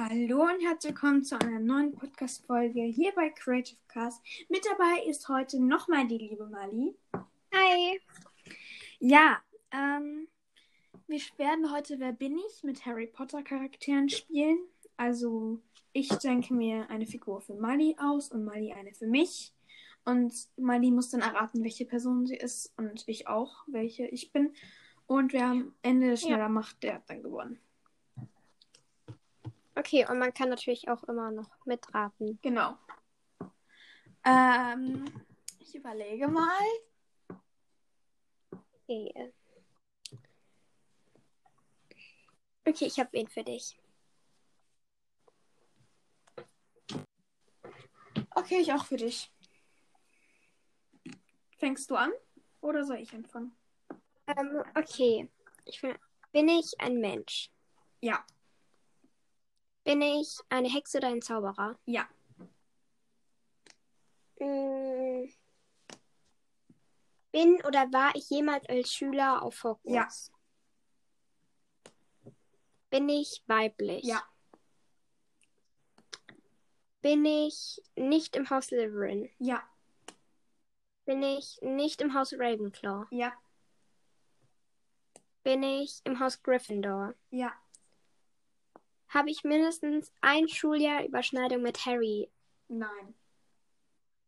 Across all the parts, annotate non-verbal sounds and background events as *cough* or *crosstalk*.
Hallo und herzlich willkommen zu einer neuen Podcast-Folge hier bei Creative Cast. Mit dabei ist heute nochmal die liebe Mali. Hi. Ja, ähm, wir werden heute Wer bin ich mit Harry Potter Charakteren spielen. Also ich denke mir eine Figur für Mali aus und Mali eine für mich. Und Mali muss dann erraten, welche Person sie ist und ich auch, welche ich bin. Und wer am Ende schneller Ja. macht, der hat dann gewonnen. Okay, und man kann natürlich auch immer noch mitraten. Genau. Ähm, ich überlege mal. Okay, okay ich habe wen für dich. Okay, ich auch für dich. Fängst du an? Oder soll ich anfangen? Ähm, okay. Ich bin, bin ich ein Mensch? Ja. Bin ich eine Hexe oder ein Zauberer? Ja. Mm. Bin oder war ich jemals als Schüler auf Hogwarts? Bin ich weiblich? Ja. Bin ich nicht im Haus Slytherin? Ja. Bin ich nicht im Haus Ravenclaw? Ja. Bin ich im Haus Gryffindor? Ja. Habe ich mindestens ein Schuljahr Überschneidung mit Harry? Nein.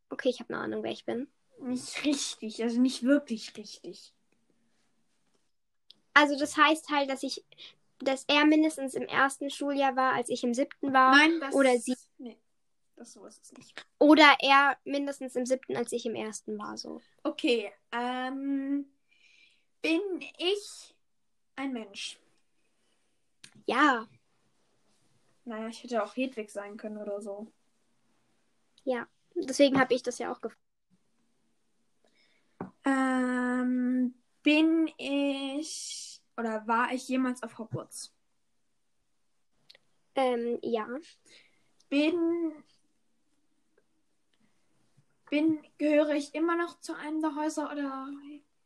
Okay, ich habe eine Ahnung, wer ich bin. Nicht richtig. Also nicht wirklich richtig. Also das heißt halt, dass ich, dass er mindestens im ersten Schuljahr war, als ich im siebten war. Nein, das oder sie. Nee. Das so ist es nicht. Oder er mindestens im siebten, als ich im ersten war. So. Okay. Ähm. Bin ich ein Mensch? Ja, Naja, ich hätte auch Hedwig sein können oder so. ja. Deswegen habe ich das ja auch gefragt. Ähm. Bin ich. Oder war ich jemals auf Hogwarts? Ähm, ja. Bin. Bin. Gehöre ich immer noch zu einem der Häuser oder.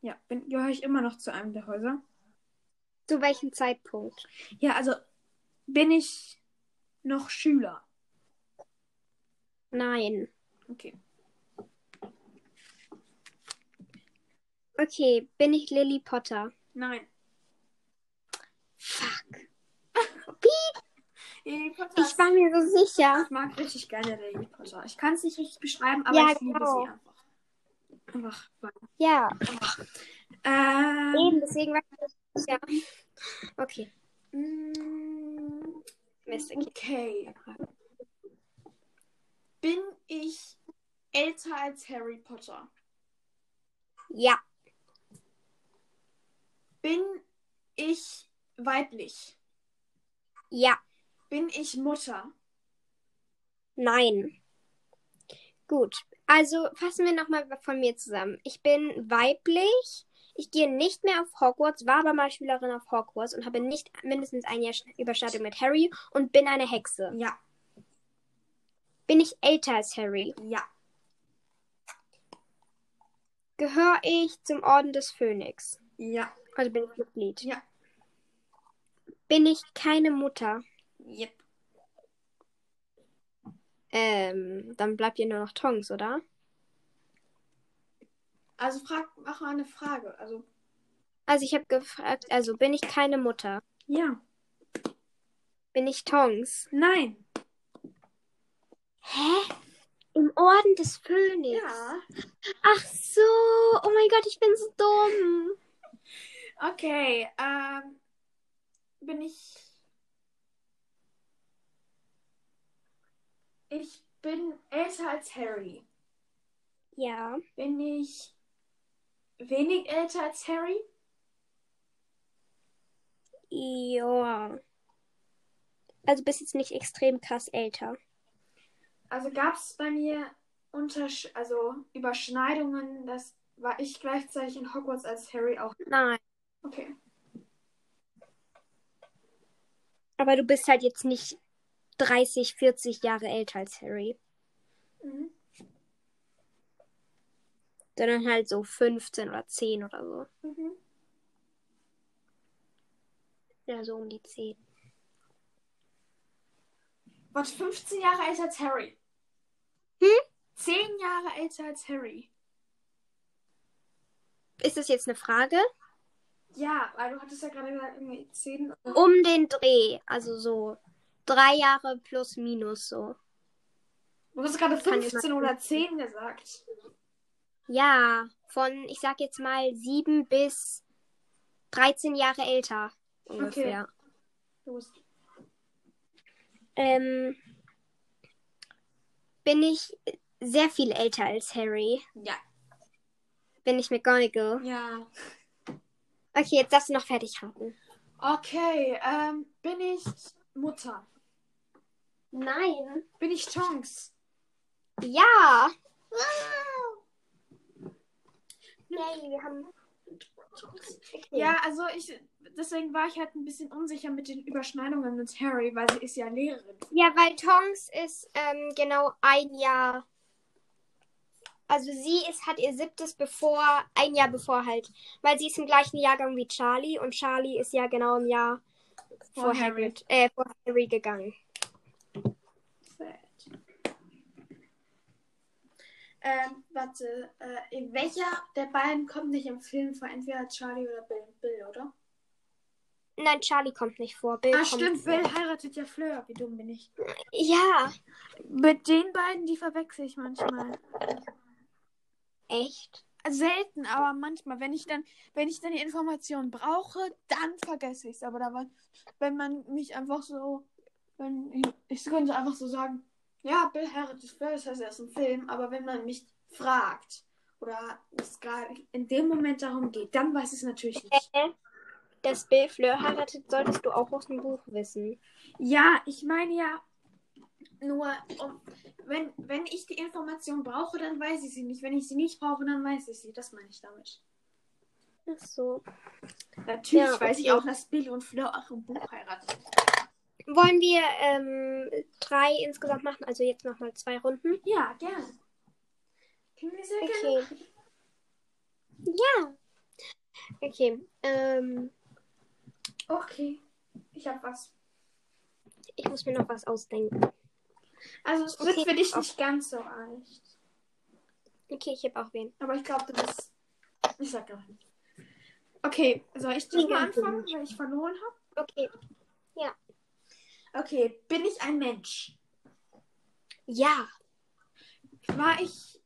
Ja, bin, gehöre ich immer noch zu einem der Häuser? Zu welchem Zeitpunkt? Ja, also. Bin ich noch Schüler? Nein. Okay. Okay, bin ich Lily Potter? Nein. Fuck. *laughs* Lily Potter. Ich war mir so sicher. Ich mag richtig gerne Lily Potter. Ich kann es nicht richtig beschreiben, aber Ja, ich liebe genau. sie einfach. Einfach. Ja, Ähm, eben, deswegen war ich mir sicher. Okay. mm, Okay. okay. Bin ich älter als Harry Potter? Ja, Bin ich weiblich? ja, Bin ich Mutter? nein. Gut, also fassen wir nochmal von mir zusammen. Ich bin weiblich. Ich gehe nicht mehr auf Hogwarts, war aber mal Schülerin auf Hogwarts und habe nicht mindestens ein Jahr Sch- Überschneidung mit Harry und bin eine Hexe. Ja. Bin ich älter als Harry? Ja. Gehöre ich zum Orden des Phönix? Ja. Also bin ich Mitglied? Ja. Bin ich keine Mutter? Yep. Ähm, dann bleibt ihr nur noch Tongs, oder? Also frag, mach mal eine Frage. Also. Also ich habe gefragt, also bin ich keine Mutter? Ja. Bin ich Tongs? Nein. Hä? Im Orden des Phönix? Ja. Ach so, oh mein Gott, ich bin so dumm. Okay. Ähm. Bin ich. Ich bin älter als Harry. Ja, Bin ich wenig älter als Harry? ja. Also bist jetzt nicht extrem krass älter. Also gab es bei mir Untersch also Überschneidungen, das war ich gleichzeitig in Hogwarts als Harry auch. Nein. Okay. Aber du bist halt jetzt nicht 30, 40 Jahre älter als Harry. Mhm. Sondern halt so 15 oder 10 oder so. Mhm. Ja, so um die 10. Was 15 Jahre älter als Harry? Hm? 10 Jahre älter als Harry. Ist das jetzt eine Frage? Ja, weil du hattest ja gerade gesagt, irgendwie 10. Oder... Um den Dreh. Also so drei Jahre plus minus so. Du hast gerade Kann 15 jemand- oder 10 gesagt. Ja, von, ich sag jetzt mal, sieben bis 13 Jahre älter. Ungefähr. Los. Ähm, bin ich sehr viel älter als Harry? Ja. Bin ich McGonagall? Ja. Okay, jetzt darfst du noch fertig raten. Okay, ähm, bin ich Mutter? Nein. Bin ich Tonks? Ja. Yay, wir haben. Okay. Ja, also ich, deswegen war ich halt ein bisschen unsicher mit den Überschneidungen mit Harry, weil sie ist ja Lehrerin. Ja, weil Tonks ist ähm, genau ein Jahr. Also sie ist, hat ihr siebtes bevor, ein Jahr bevor halt. Weil sie ist im gleichen Jahrgang wie Charlie und Charlie ist ja genau im Jahr vor, Vor Harry. Hagrid, äh, vor Harry gegangen. Ähm, warte, äh, welcher der beiden kommt nicht im Film vor? Entweder Charlie oder Bill, Bill oder? Nein, Charlie kommt nicht vor. Bill Ah, stimmt, vor. Bill heiratet ja Fleur. Wie dumm bin ich. Ja, Mit den beiden, die verwechsel ich manchmal. echt. Selten, aber manchmal. Wenn ich dann, wenn ich dann die Informationen brauche, dann vergesse ich es. Aber da war, wenn man mich einfach so, wenn ich, ich könnte einfach so sagen, ja, Bill heiratet Fleur, das heißt, er ist im Film. Aber wenn man mich fragt oder es gerade in dem Moment darum geht, dann weiß ich es natürlich nicht. Dass Bill Fleur heiratet, solltest du auch aus dem Buch wissen. Ja, ich meine ja nur, um, wenn, wenn ich die Information brauche, dann weiß ich sie nicht. Wenn ich sie nicht brauche, dann weiß ich sie. Das meine ich damit. Ach so. Natürlich Ja, weiß ich auch, dass Bill und Fleur auch im Buch heiraten. Wollen wir ähm, drei insgesamt machen? Also jetzt nochmal zwei Runden. Ja, gerne. Können wir sehr gerne. Okay. Ja. Okay. Ähm, Okay. Ich habe was. ich muss mir noch was ausdenken. Also es wird Okay. für dich nicht ganz so leicht. Okay, ich habe auch wen. Aber ich glaube, du bist. Ich sag gar nicht. Okay, soll ich dich mal anfangen, weil ich verloren habe? Okay. Okay, bin ich ein Mensch? Ja. War ich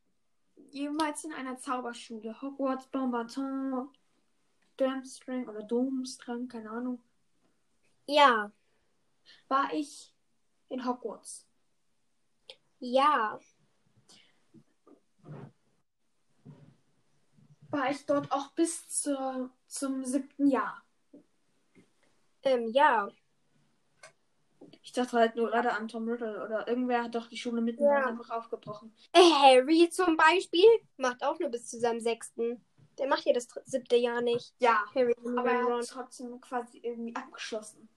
jemals in einer Zauberschule? Hogwarts, Bonbaton, Durmstrang oder Domstrang, keine Ahnung. Ja. War ich in Hogwarts? Ja. War ich dort auch bis zur, zum siebten Jahr? Ähm, ja. Ich dachte halt nur gerade an Tom Riddle oder irgendwer hat doch die Schule mitten Ja. einfach aufgebrochen. Äh, Harry zum Beispiel macht auch nur bis zu seinem sechsten. Der macht ja das siebte Jahr nicht. Ja, Harry aber er hat trotzdem quasi irgendwie abgeschlossen.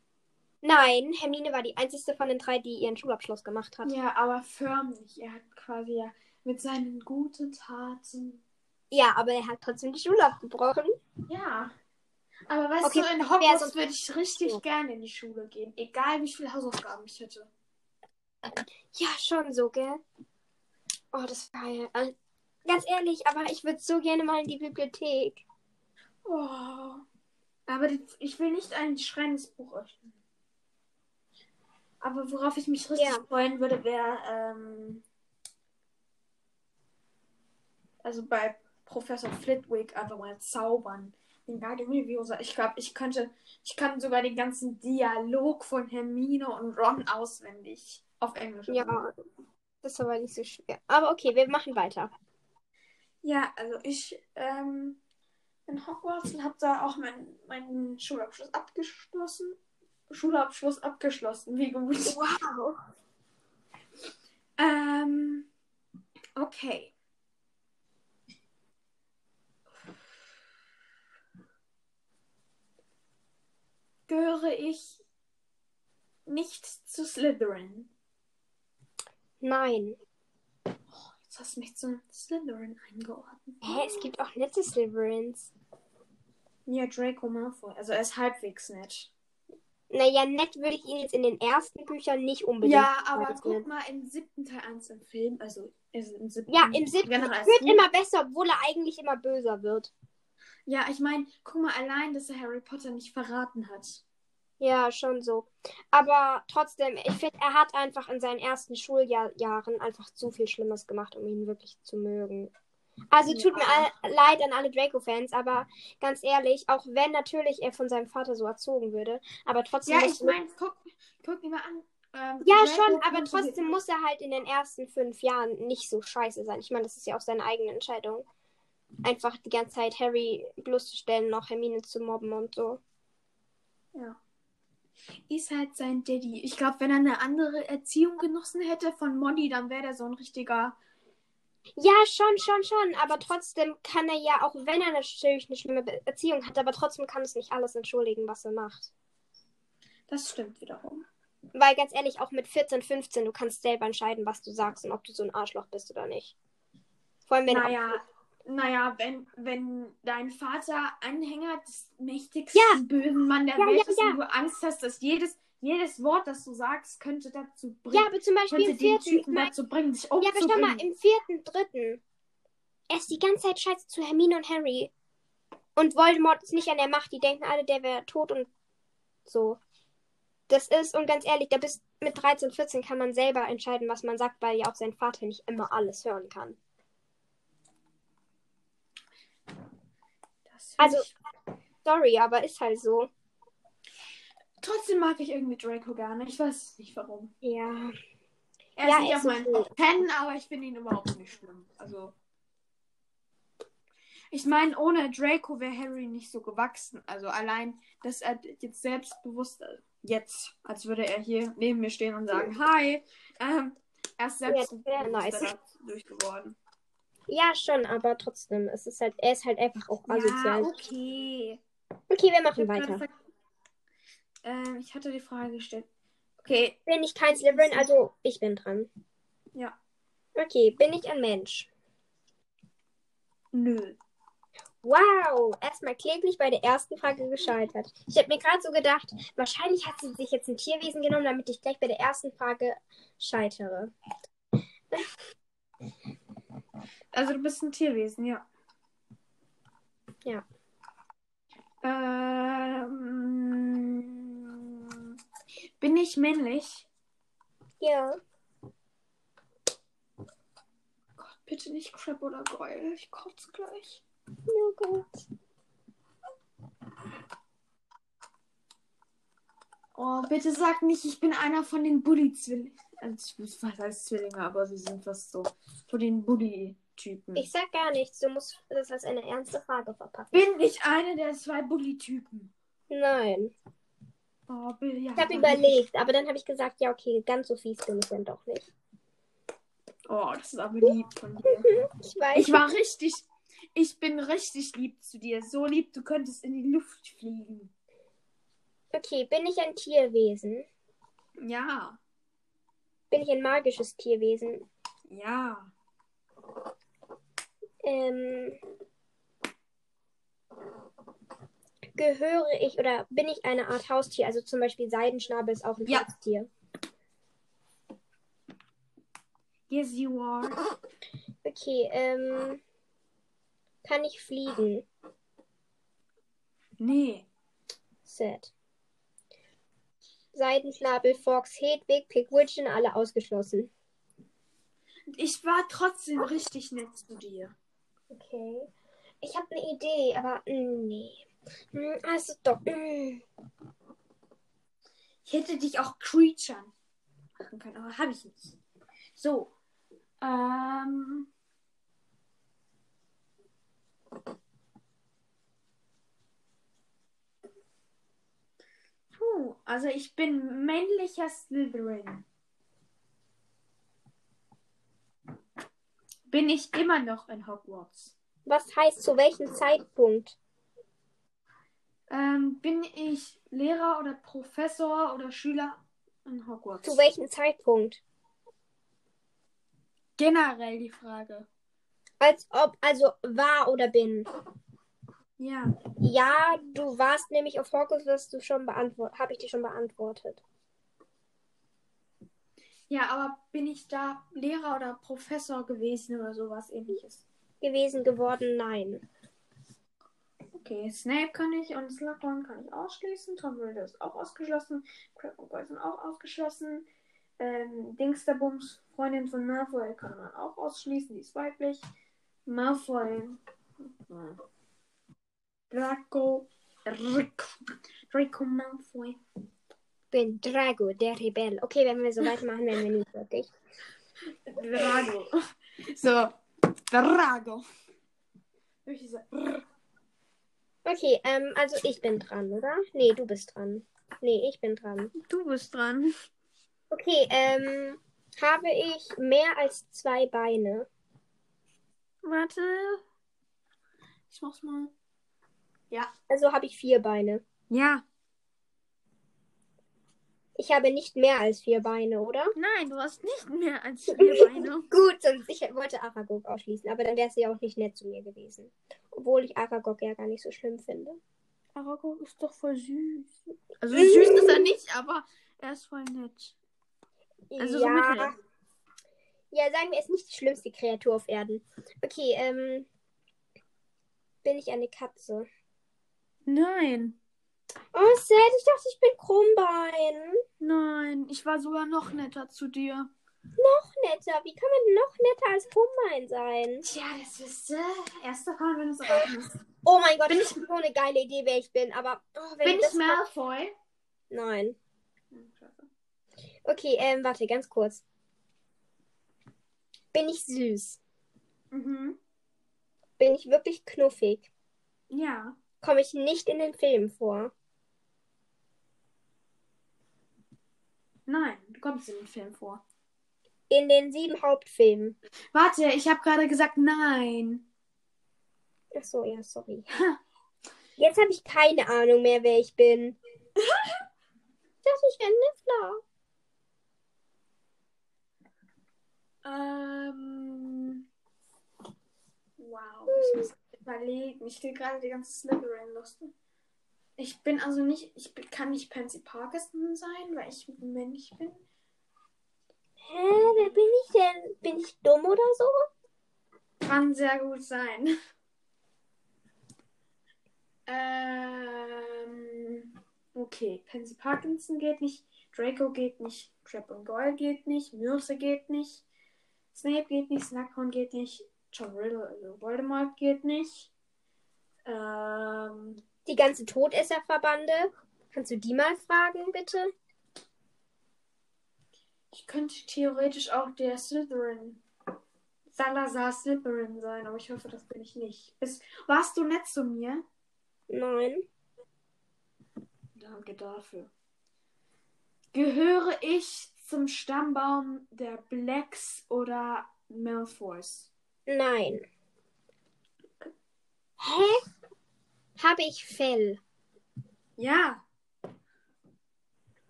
Nein, Hermine war die einzige von den drei, die ihren Schulabschluss gemacht hat. Ja, aber förmlich. Er hat quasi ja mit seinen guten Taten. Ja, aber er hat trotzdem die Schule abgebrochen. Ja. Aber weißt Okay, du, in Hogwarts würde ich richtig So. gerne in die Schule gehen. Egal wie viele Hausaufgaben ich hätte. Ja, schon so, gell? Oh, das war ja. äh, Ganz ehrlich, aber ich würde so gerne mal in die Bibliothek. Oh. Aber die, ich will nicht ein schreiendes Buch öffnen. Aber worauf ich mich richtig Ja. freuen würde, wäre, ähm, also bei Professor Flitwick einfach mal zaubern. Den Guardian. Ich glaube, ich könnte, ich kann sogar den ganzen Dialog von Hermine und Ron auswendig auf Englisch. Ja, das ist aber nicht so schwer. Aber okay, wir machen weiter. Ja, also ich ähm, in Hogwarts und habe da auch meinen meinen Schulabschluss abgeschlossen. Schulabschluss abgeschlossen, wie gut. Wow. Ähm, okay. Gehöre ich nicht zu Slytherin? Nein. Jetzt hast du mich zu Slytherin eingeordnet. Hä, es gibt auch nette Slytherins. Ja, Draco Malfoy. Also er ist halbwegs nett. Naja, nett würde ich ihn jetzt in den ersten Büchern nicht unbedingt. Ja, aber bezeichnen. guck mal im siebten Teil 1 im Film, also im siebten. Ja, im siebten wird immer besser, obwohl er eigentlich immer böser wird. Ja, ich meine, guck mal allein, dass er Harry Potter nicht verraten hat. Ja, schon so. Aber trotzdem, ich finde, er hat einfach in seinen ersten Schuljahren einfach zu viel Schlimmes gemacht, um ihn wirklich zu mögen. Also tut mir all, leid an alle Draco-Fans, aber ganz ehrlich, auch wenn natürlich er von seinem Vater so erzogen würde, aber trotzdem. Ja, muss- ich meine, guck, guck dir mal an. Ähm, Ja, schon, aber trotzdem muss er halt in den ersten fünf Jahren nicht so scheiße sein. Ich meine, das ist ja auch seine eigene Entscheidung. Einfach die ganze Zeit Harry bloßzustellen, noch Hermine zu mobben und so. Ja. Ist halt sein Daddy. Ich glaube, wenn er eine andere Erziehung genossen hätte von Molly, dann wäre der so ein richtiger. Ja, schon, schon, schon. Aber trotzdem kann er ja, auch wenn er natürlich eine schlimme Erziehung hat, aber trotzdem kann es nicht alles entschuldigen, was er macht. Das stimmt wiederum. Weil ganz ehrlich, auch mit 14, 15, du kannst selber entscheiden, was du sagst und ob du so ein Arschloch bist oder nicht. Vor allem, wenn Naja, naja, wenn, wenn dein Vater Anhänger des mächtigsten Ja. bösen Mann der Ja, Welt ja, ist und du Angst hast, dass jedes, jedes Wort, das du sagst, könnte dazu bringen, ja, aber zum Beispiel könnte im vierten, mein, dazu bringen, sich Ja, aber schau mal, im vierten, dritten. Er ist die ganze Zeit scheiße zu Hermine und Harry. Und Voldemort ist nicht an der Macht. Die denken alle, der wäre tot und so. Das ist, und ganz ehrlich, da bist mit 13, 14 kann man selber entscheiden, was man sagt, weil ja auch sein Vater nicht immer alles hören kann. Das find Also- Sorry, aber ist halt so. trotzdem mag ich irgendwie Draco gerne. Ich weiß nicht warum. Ja. Er Ja, ist nicht auf meinen okay. Top 10, aber ich finde ihn überhaupt nicht schlimm. Also. Ich meine, ohne Draco wäre Harry nicht so gewachsen. Also allein, dass er jetzt selbstbewusst, jetzt, als würde er hier neben mir stehen und sagen, hi, ähm, er ist Ja, selbstbewusst nice. dadurch geworden. Ja, schon, aber trotzdem. Es ist halt, er ist halt einfach auch asozial. okay. Okay, wir Ich, machen grad weiter. ver- ähm, ich hatte die Frage gestellt. Okay, Bin ich kein Slytherin, also ich bin dran. ja. Okay, bin ich ein Mensch? Nö. Wow, erstmal kläglich bei der ersten Frage gescheitert. Ich habe mir gerade so gedacht, wahrscheinlich hat sie sich jetzt ein Tierwesen genommen, damit ich gleich bei der ersten Frage scheitere. Also du bist ein Tierwesen, ja. Ja. Ähm, bin ich männlich? Ja. Gott, bitte nicht Crab oder Goyle. Ich kotze gleich. Oh Gott. Oh, bitte sag nicht, ich bin einer von den Bully-Zwillingen. Also, was heißt Zwillinge, aber sie sind fast so. Von den Bully-Typen. Ich sag gar nichts, du musst das als eine ernste Frage verpacken. Bin ich einer der zwei Bully-Typen? Nein. Oh, ja. Ich habe überlegt, aber dann habe ich gesagt, ja, okay, ganz so fies bin ich dann doch nicht. Oh, das ist aber lieb von dir. *laughs* Ich weiß. Ich war richtig. Ich bin richtig lieb zu dir. So lieb, du könntest in die Luft fliegen. Okay, bin ich ein Tierwesen? Ja. Bin ich ein magisches Tierwesen? Ja. Ähm, gehöre ich oder bin ich eine Art Haustier? Also zum Beispiel Seidenschnabel ist auch ein Ja. Haustier. Yes, you are. Okay, ähm, kann ich fliegen? Nee. Sad. Seidenschnabel, Fox, Hedwig, Pigwidgeon, alle ausgeschlossen. Ich war trotzdem richtig nett zu dir. Okay. Ich habe eine Idee, aber mm, nee. Mm, Also doch. mm. Ich hätte dich auch Creature machen können, aber habe ich nicht. So. Ähm. Puh, also ich bin männlicher Slytherin. Bin ich immer noch in Hogwarts? Was heißt zu welchem Zeitpunkt? Ähm, bin ich Lehrer oder Professor oder Schüler in Hogwarts? Zu welchem Zeitpunkt? Generell die Frage. Als ob, also war oder bin. Ja. Ja, du warst nämlich auf Hogwarts, wirst du schon beantwortet. Habe ich dir schon beantwortet. Ja, aber bin ich da Lehrer oder Professor gewesen oder sowas ähnliches? Gewesen geworden, nein. Okay, Snape kann ich und Slughorn kann ich ausschließen. Tom Riddle ist auch ausgeschlossen. Crab und Goyle sind auch ausgeschlossen. Ähm, Dingsterbums, Freundin von Malfoy, kann man auch ausschließen. Die ist weiblich. Malfoy. Hm. Draco. Draco, Draco Malfoy. Bin Drago, der Rebell. Okay, wenn wir so *laughs* weitermachen, werden wir nie fertig. Drago. So, Drago. Okay, ähm, also ich bin dran, oder? Nee, du bist dran. Nee, ich bin dran. Du bist dran. Okay, ähm, habe ich mehr als zwei Beine? Warte. Ich mach's mal. Ja. Also habe ich vier Beine. Ja. Ich habe nicht mehr als vier Beine, oder? Nein, du hast nicht mehr als *laughs* vier Beine. Gut, sonst ich wollte Aragog ausschließen, aber dann wäre sie ja auch nicht nett zu mir gewesen. Obwohl ich Aragog ja gar nicht so schlimm finde. Aragog ist doch voll süß. Also *laughs* süß ist er nicht, aber er ist voll nett. Also so mittel. ja. ja, sagen wir, er ist nicht die schlimmste Kreatur auf Erden. Okay, ähm. Bin ich eine Katze? Nein. Oh, sad, ich dachte, ich bin Krummbein. Nein, ich war sogar noch netter zu dir. Noch netter. Wie kann man denn noch netter als Krummbein sein? Tja, das ist äh, erste Mal, wenn du es erraten hast. Oh mein Gott, Bin ich habe so eine geile Idee, wer ich bin, aber. Oh, wenn Bin du ich Malfoy? Nein. Okay, ähm, warte, ganz kurz. Bin ich süß? Mhm. Bin ich wirklich knuffig? Ja. Komme ich nicht in den Filmen vor? Nein, du kommst in den Film vor. In den sieben Hauptfilmen. Warte, ich habe gerade gesagt nein. Ach so, ja, sorry. Jetzt habe ich keine Ahnung mehr, wer ich bin. dachte, ich wäre Niffler. Ähm. Wow, ich muss überlegen. Ich will gerade die ganze Slytherin-Lust. Ich bin also nicht, ich bin- kann nicht Pansy Parkinson sein, weil ich männlich bin. Hä, wer bin ich denn? Bin ich dumm oder so? Kann sehr gut sein. *laughs* Ähm, okay, Pansy Parkinson geht nicht, Draco geht nicht, Crab und Goyle geht nicht, Myrse geht nicht, Snape geht nicht, Slughorn geht nicht, Tom Riddle, also Voldemort geht nicht. Ähm, Die ganze Todesserverbande. Kannst du die mal fragen, bitte? ich könnte theoretisch auch der Slytherin, Salazar Slytherin sein, aber ich hoffe, das bin ich nicht. Bist, warst du nett zu mir? Nein. Danke dafür. Gehöre ich zum Stammbaum der Blacks oder Malfoys? Nein. Hä? Habe ich Fell? Ja.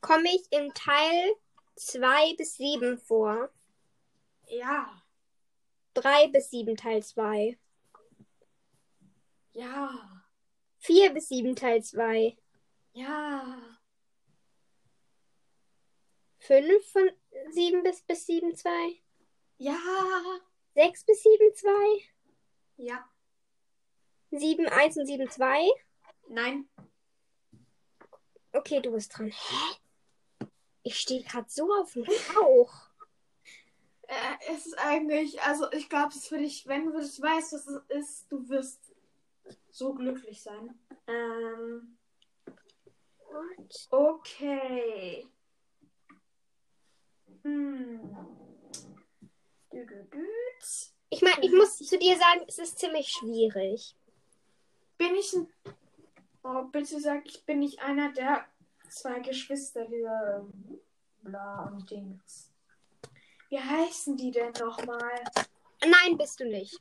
Komme ich im Teil 2 bis 7 vor? Ja. 3 bis 7 Teil 2. Ja. 4 bis 7 Teil 2. Ja. 5 von 7 bis, bis 7 2. Ja. 6 bis 7 2. Ja. 7 1 und 7 2. Nein. Okay, du bist dran. Hä? Ich stehe gerade so auf dem Rauch. Äh, es ist eigentlich, also ich glaube, es ist für dich, wenn du das weißt, was es ist, du wirst so glücklich sein. Ähm, What? okay. Hm. Ich meine, ich muss zu dir sagen, es ist ziemlich schwierig. Bin ich ein. Oh, bitte sag, ich bin nicht einer der zwei Geschwister, dieser bla und Dings. Wie heißen die denn nochmal? Nein, bist du nicht.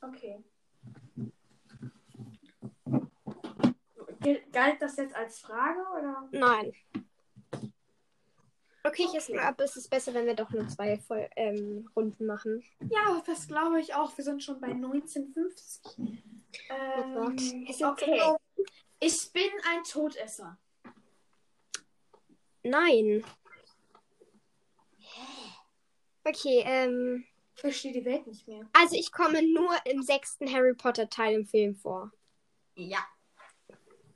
Okay. Galt das jetzt als Frage oder? Nein. Okay, ich glaube, es ist besser, wenn wir doch nur zwei Voll ähm, Runden machen. Ja, das glaube ich auch. Wir sind schon bei 1950. Ähm. Es sind so okay. Ich bin ein Todesser. Nein. Okay, ähm. Ich verstehe die Welt nicht mehr. Also ich komme nur im sechsten Harry Potter Teil im Film vor. Ja.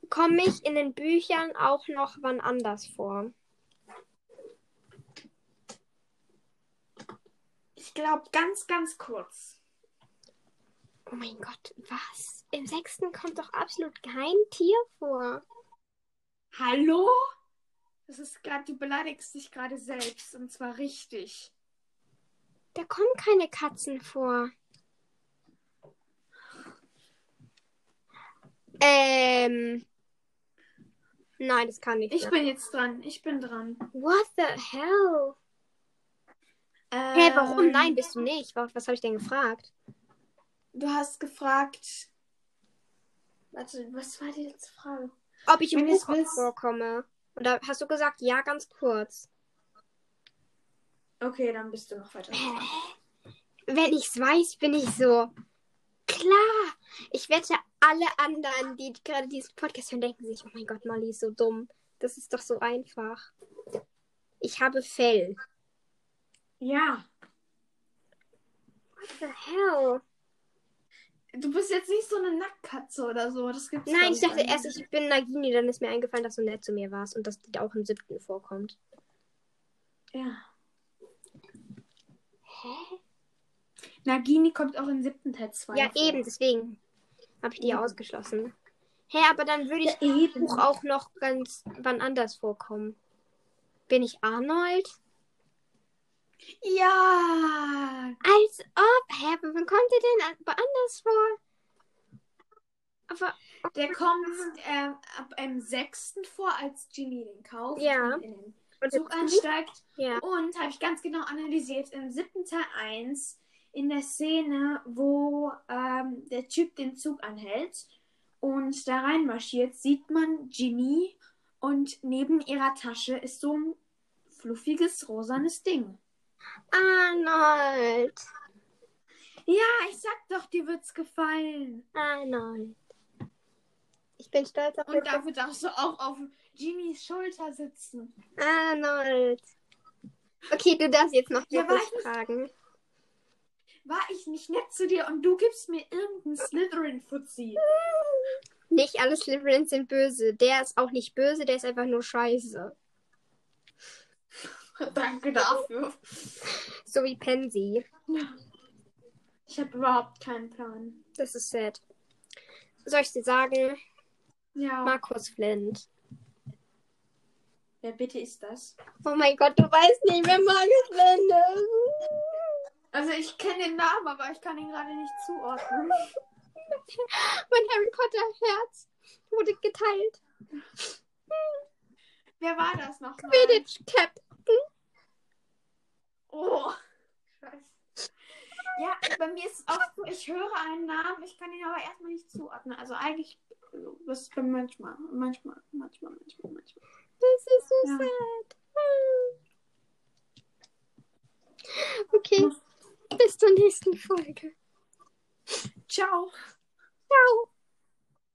Komme ich in den Büchern auch noch wann anders vor? Ich glaube ganz, ganz kurz. Oh mein Gott, was? Im sechsten kommt doch absolut kein Tier vor. Hallo? Das ist gerade, du beleidigst dich gerade selbst und zwar richtig. Da kommen keine Katzen vor. Ähm. Nein, das kann nicht Ich sein. bin jetzt dran. Ich bin dran. What the hell? Ähm, Hä, warum? Nein, bist du nicht. Was, was habe ich denn gefragt? Du hast gefragt. Warte, was war die letzte Frage? Ob ich im Wenn Buch willst- vorkomme. Und da hast du gesagt, ja, ganz kurz. Okay, dann bist du noch weiter. dran. Wenn ich's weiß, bin ich so. Klar. Ich wette, alle anderen, die gerade diesen Podcast hören, denken sich, oh mein Gott, Molly ist so dumm. Das ist doch so einfach. Ich habe Fell. Ja. What the hell? Du bist jetzt nicht so eine Nacktkatze oder so. Das gibt's Nein, ich dachte erst, ich bin Nagini, dann ist mir eingefallen, dass du nett zu mir warst und dass die auch im siebten vorkommt. Ja. Hä? Nagini kommt auch im siebten Teil 2. Ja, eben, deswegen habe ich die Eben. ausgeschlossen. Hä, aber dann würde ich Ja, eben. Buch auch noch ganz wann anders vorkommen. Bin ich Arnold? Ja. Als ob. Hä, wann kommt ihr denn an- woanders vor? Aber. Der kommt ähm, ab dem sechsten vor, als Ginny den kauft Ja. und in den Zug einsteigt. Ja. Und habe ich ganz genau analysiert, im siebten Teil 1, in der Szene, wo ähm, der Typ den Zug anhält und da reinmarschiert, sieht man Ginny und neben ihrer Tasche ist so ein fluffiges, rosanes Ding. Arnold. Ja, ich sag doch, dir wird's gefallen. Arnold. Ich bin stolz auf Und dich. dafür darfst du auch auf Ginnys Schulter sitzen. Arnold. Okay, du darfst jetzt noch Ja, fragen. War ich nicht nett zu dir und du gibst mir irgendeinen Slytherin-Fuzzi? Nicht alle Slytherins sind böse. Der ist auch nicht böse, der ist einfach nur scheiße. *laughs* Danke dafür. So wie Pansy. Ich habe überhaupt keinen Plan. Das ist sad. Soll ich dir sagen? Ja. Markus Flint. Wer bitte ist das? Oh mein Gott, du weißt nicht, wer Markus Flint ist. Also ich kenne den Namen, aber ich kann ihn gerade nicht zuordnen. *laughs* Mein Harry Potter Herz wurde geteilt. Wer war das noch? Quidditch Cap. Oh. Scheiße. Ja, bei mir ist es auch so, ich höre einen Namen, ich kann ihn aber erstmal nicht zuordnen. Also eigentlich, das ist bei manchmal, manchmal, manchmal, manchmal, manchmal. Das ist so Ja. sad. Okay. Bis zur nächsten Folge. Ciao.